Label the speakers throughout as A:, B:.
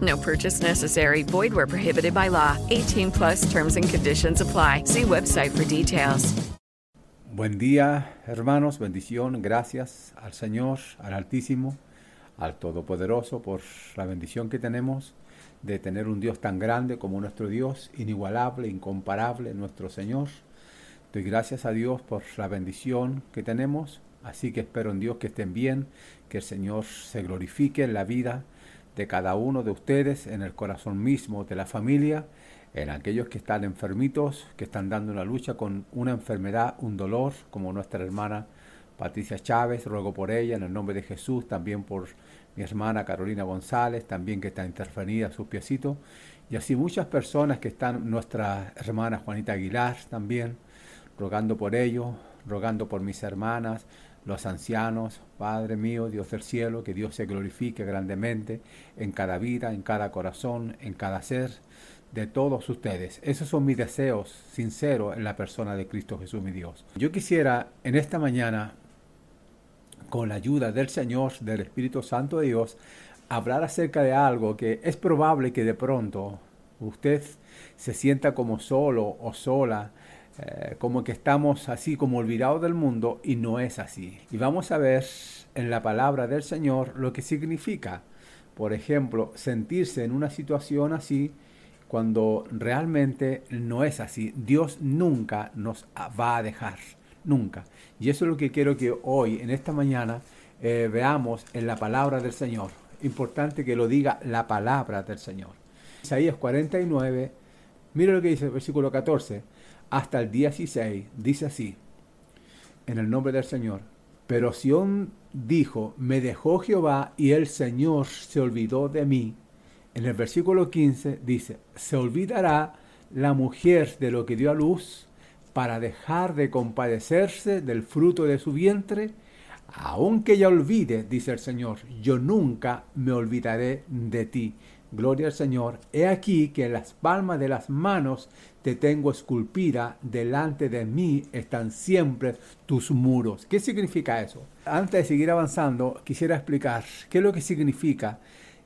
A: No purchase necessary. Void where prohibited by law. 18 plus terms and conditions apply. See website for details.
B: Buen día, hermanos. Bendición. Gracias al Señor, al Altísimo, al Todopoderoso por la bendición que tenemos de tener un Dios tan grande como nuestro Dios, inigualable, incomparable, nuestro Señor. Doy gracias a Dios por la bendición que tenemos. Así que espero en Dios que estén bien, que el Señor se glorifique en la vida de cada uno de ustedes, en el corazón mismo de la familia, en aquellos que están enfermitos, que están dando una lucha con una enfermedad, un dolor, como nuestra hermana Patricia Chávez, ruego por ella en el nombre de Jesús, también por mi hermana Carolina González, también que está interferida sus piecitos, y así muchas personas que están, nuestra hermana Juanita Aguilar también, rogando por ellos, rogando por mis hermanas, los ancianos, Padre mío, Dios del cielo, que Dios se glorifique grandemente en cada vida, en cada corazón, en cada ser de todos ustedes. Esos son mis deseos sinceros en la persona de Cristo Jesús, mi Dios. Yo quisiera en esta mañana, con la ayuda del Señor, del Espíritu Santo de Dios, hablar acerca de algo que es probable que de pronto usted se sienta como solo o sola eh, como que estamos así como olvidados del mundo y no es así. Y vamos a ver en la palabra del Señor lo que significa, por ejemplo, sentirse en una situación así cuando realmente no es así. Dios nunca nos va a dejar, nunca. Y eso es lo que quiero que hoy, en esta mañana, eh, veamos en la palabra del Señor. Importante que lo diga la palabra del Señor. Isaías 49, mire lo que dice el versículo 14 hasta el 16, dice así, en el nombre del Señor. Pero Sión dijo, me dejó Jehová y el Señor se olvidó de mí. En el versículo 15 dice, se olvidará la mujer de lo que dio a luz para dejar de compadecerse del fruto de su vientre. Aunque ella olvide, dice el Señor, yo nunca me olvidaré de ti. Gloria al Señor. He aquí que en las palmas de las manos te tengo esculpida, delante de mí están siempre tus muros. ¿Qué significa eso? Antes de seguir avanzando, quisiera explicar qué es lo que significa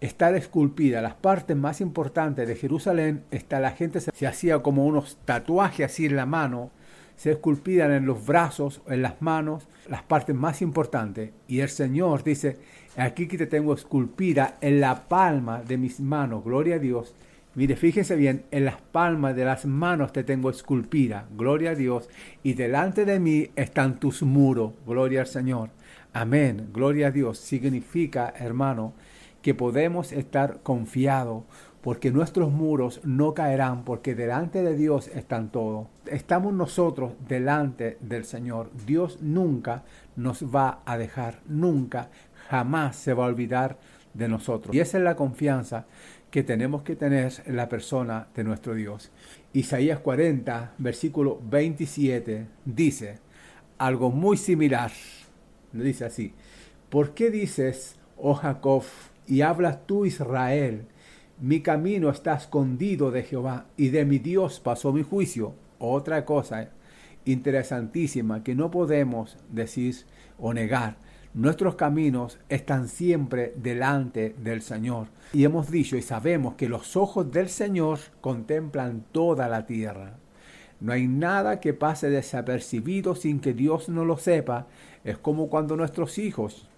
B: estar esculpida. Las partes más importantes de Jerusalén, está, la gente se, hacía como unos tatuajes así en la mano, se esculpían en los brazos, en las manos, las partes más importantes. Y el Señor dice, aquí que te tengo esculpida en la palma de mis manos, gloria a Dios Mire, fíjense bien, en las palmas de las manos te tengo esculpida, gloria a Dios, y delante de mí están tus muros, gloria al Señor. Amén, gloria a Dios. Significa, hermano, que podemos estar confiados porque nuestros muros no caerán, porque delante de Dios están todos. Estamos nosotros delante del Señor. Dios nunca nos va a dejar, nunca, jamás se va a olvidar de nosotros. Y esa es la confianza que tenemos que tener en la persona de nuestro Dios. Isaías 40, versículo 27, dice algo muy similar. Dice así, ¿por qué dices, oh Jacob, y hablas tú Israel? Mi camino está escondido de Jehová y de mi Dios pasó mi juicio. Otra cosa interesantísima que no podemos decir o negar Nuestros caminos están siempre delante del Señor. Y hemos dicho y sabemos que los ojos del Señor contemplan toda la tierra. No hay nada que pase desapercibido sin que Dios no lo sepa. Es como cuando nuestros hijos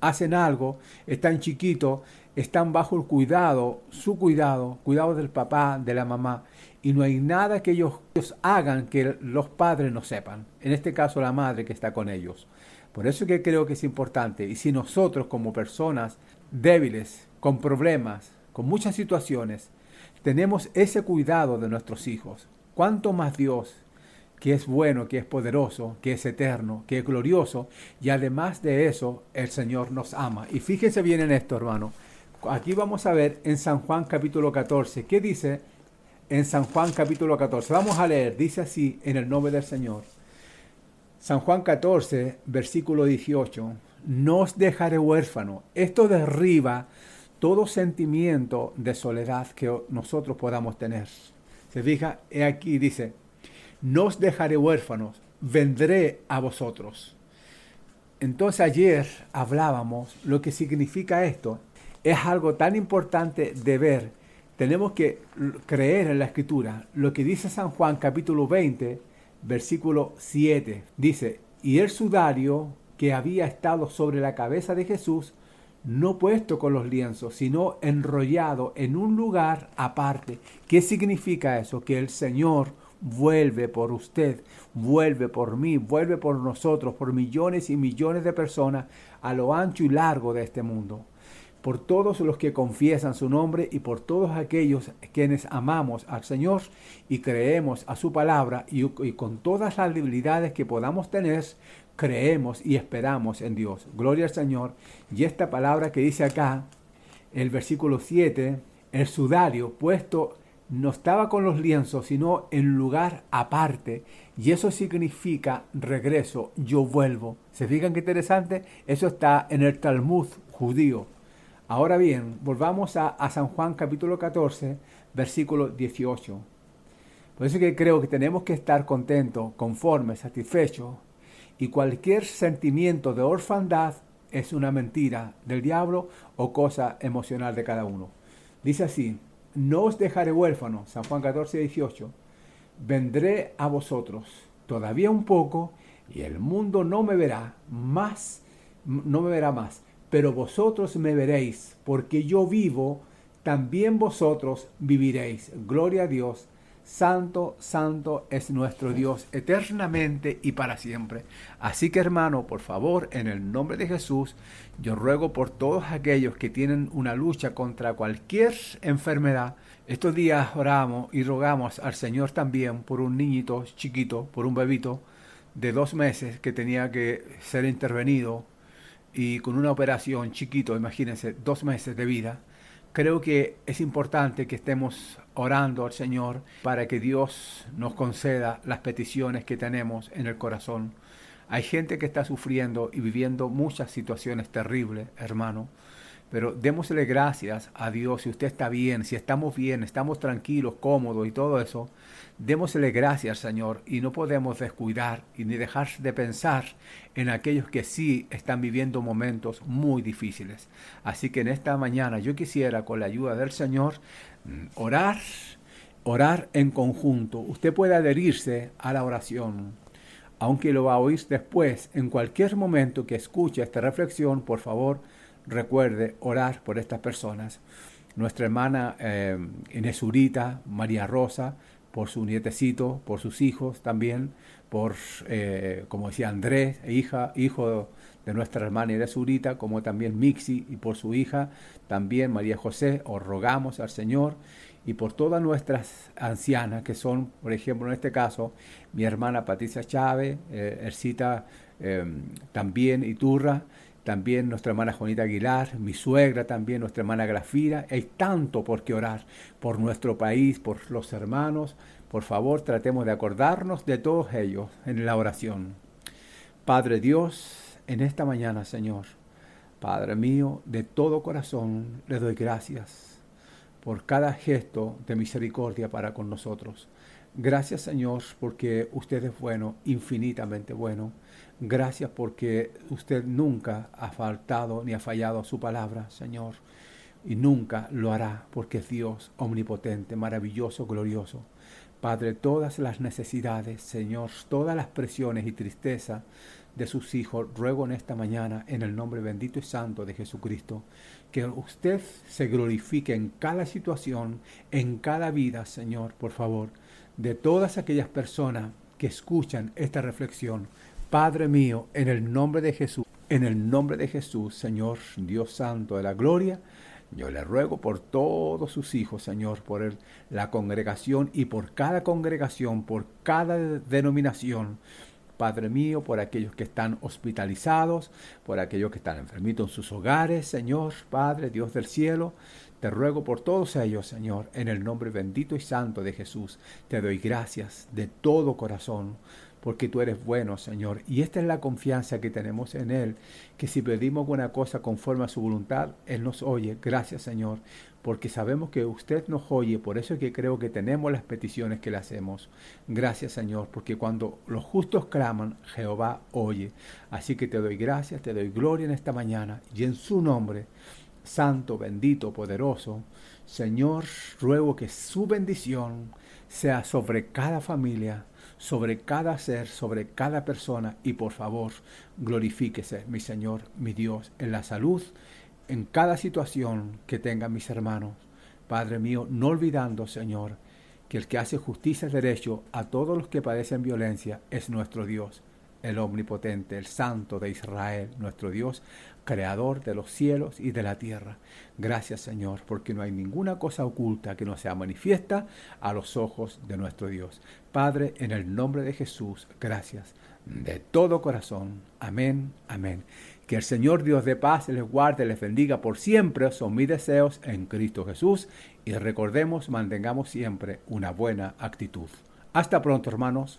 B: hacen algo, están chiquitos, están bajo el cuidado, su cuidado, cuidado del papá, de la mamá, y no hay nada que ellos, hagan que los padres no sepan, en este caso la madre que está con ellos. Por eso que creo que es importante, y si nosotros como personas débiles, con problemas, con muchas situaciones, tenemos ese cuidado de nuestros hijos, cuánto más Dios, que es bueno, que es poderoso, que es eterno, que es glorioso, y además de eso, el Señor nos ama. Y fíjense bien en esto, hermano. Aquí vamos a ver en San Juan capítulo 14, ¿qué dice en San Juan capítulo 14? Vamos a leer, dice así, en el nombre del Señor. San Juan 14, versículo 18, no os dejaré huérfano. Esto derriba todo sentimiento de soledad que nosotros podamos tener. Se fija, aquí dice, no os dejaré huérfanos, vendré a vosotros. Entonces ayer hablábamos lo que significa esto. Es algo tan importante de ver. Tenemos que creer en la escritura. Lo que dice San Juan capítulo 20, versículo 7. Dice, y el sudario que había estado sobre la cabeza de Jesús, no puesto con los lienzos, sino enrollado en un lugar aparte. ¿Qué significa eso? Que el Señor vuelve por usted, vuelve por mí, vuelve por nosotros, por millones y millones de personas a lo ancho y largo de este mundo. Por todos los que confiesan su nombre y por todos aquellos quienes amamos al Señor y creemos a su palabra y, con todas las debilidades que podamos tener, creemos y esperamos en Dios. Gloria al Señor. Y esta palabra que dice acá, el versículo 7, el sudario puesto no estaba con los lienzos, sino en lugar aparte. Y eso significa regreso, yo vuelvo. ¿Se fijan qué interesante? Eso está en el Talmud judío. Ahora bien, volvamos a, San Juan capítulo 14, versículo 18. Por eso que creo que tenemos que estar contentos, conformes, satisfechos. Y cualquier sentimiento de orfandad es una mentira del diablo o cosa emocional de cada uno. Dice así, no os dejaré huérfano, San Juan 14, 18, vendré a vosotros todavía un poco y el mundo no me verá más, no me verá más, pero vosotros me veréis, porque yo vivo, también vosotros viviréis. Gloria a Dios. Santo, santo es nuestro Dios eternamente y para siempre. Así que hermano, por favor, en el nombre de Jesús, yo ruego por todos aquellos que tienen una lucha contra cualquier enfermedad. Estos días oramos y rogamos al Señor también por un niñito chiquito, por un bebito de dos meses que tenía que ser intervenido y con una operación chiquito, imagínense, dos meses de vida creo que es importante que estemos orando al Señor para que Dios nos conceda las peticiones que tenemos en el corazón. Hay gente que está sufriendo y viviendo muchas situaciones terribles, hermano. Pero démosle gracias a Dios si usted está bien, si estamos bien, estamos tranquilos, cómodos y todo eso. Démosle gracias, Señor, y no podemos descuidar y ni dejar de pensar en aquellos que sí están viviendo momentos muy difíciles. Así que en esta mañana yo quisiera, con la ayuda del Señor, mm, orar, orar en conjunto. Usted puede adherirse a la oración aunque lo va a oír después, en cualquier momento que escuche esta reflexión, por favor, recuerde orar por estas personas. Nuestra hermana eh, María Rosa, por su nietecito, por sus hijos también, por, eh, como decía Andrés, hija, hijo de nuestra hermana Inés como también Mixi, y por su hija, también María José, os rogamos al Señor, y por todas nuestras ancianas, que son, por ejemplo, en este caso, mi hermana Patricia Chávez, eh, Ercita eh, también, Iturra, también nuestra hermana Juanita Aguilar, mi suegra también, nuestra hermana Grafira. Hay tanto por qué orar por nuestro país, por los hermanos. Por favor, tratemos de acordarnos de todos ellos en la oración. Padre Dios, en esta mañana, Señor, Padre mío, de todo corazón le doy gracias por cada gesto de misericordia para con nosotros. Gracias, Señor, porque usted es bueno, infinitamente bueno. Gracias porque usted nunca ha faltado ni ha fallado a su palabra, Señor, y nunca lo hará porque es Dios omnipotente, maravilloso, glorioso. Padre, todas las necesidades, Señor, todas las presiones y tristeza de sus hijos, ruego en esta mañana, en el nombre bendito y santo de Jesucristo, que usted se glorifique en cada situación, en cada vida, Señor, por favor, de todas aquellas personas que escuchan esta reflexión. Padre mío, en el nombre de Jesús, en el nombre de Jesús, Señor, Dios Santo de la Gloria, yo le ruego por todos sus hijos, Señor, por la congregación y por cada congregación, por cada denominación, Padre mío, por aquellos que están hospitalizados, por aquellos que están enfermitos en sus hogares, Señor, Padre, Dios del cielo. Te ruego por todos ellos, Señor, en el nombre bendito y santo de Jesús. Te doy gracias de todo corazón porque tú eres bueno, Señor. Y esta es la confianza que tenemos en Él, que si pedimos alguna cosa conforme a su voluntad, Él nos oye. Gracias, Señor, porque sabemos que usted nos oye, por eso es que creo que tenemos las peticiones que le hacemos. Gracias, Señor, porque cuando los justos claman, Jehová oye. Así que te doy gracias, te doy gloria en esta mañana, y en su nombre, santo, bendito, poderoso, Señor, ruego que su bendición sea sobre cada familia, sobre cada ser, sobre cada persona y por favor glorifíquese, mi Señor, mi Dios, en la salud, en cada situación que tengan mis hermanos. Padre mío, no olvidando, Señor, que el que hace justicia y derecho a todos los que padecen violencia es nuestro Dios el omnipotente, el santo de Israel, nuestro Dios, creador de los cielos y de la tierra. Gracias Señor, porque no hay ninguna cosa oculta que no sea manifiesta a los ojos de nuestro Dios. Padre, en el nombre de Jesús, gracias de todo corazón. Amén, amén. Que el Señor Dios de paz les guarde, les bendiga por siempre. Son mis deseos en Cristo Jesús. Y recordemos, mantengamos siempre una buena actitud. Hasta pronto, hermanos.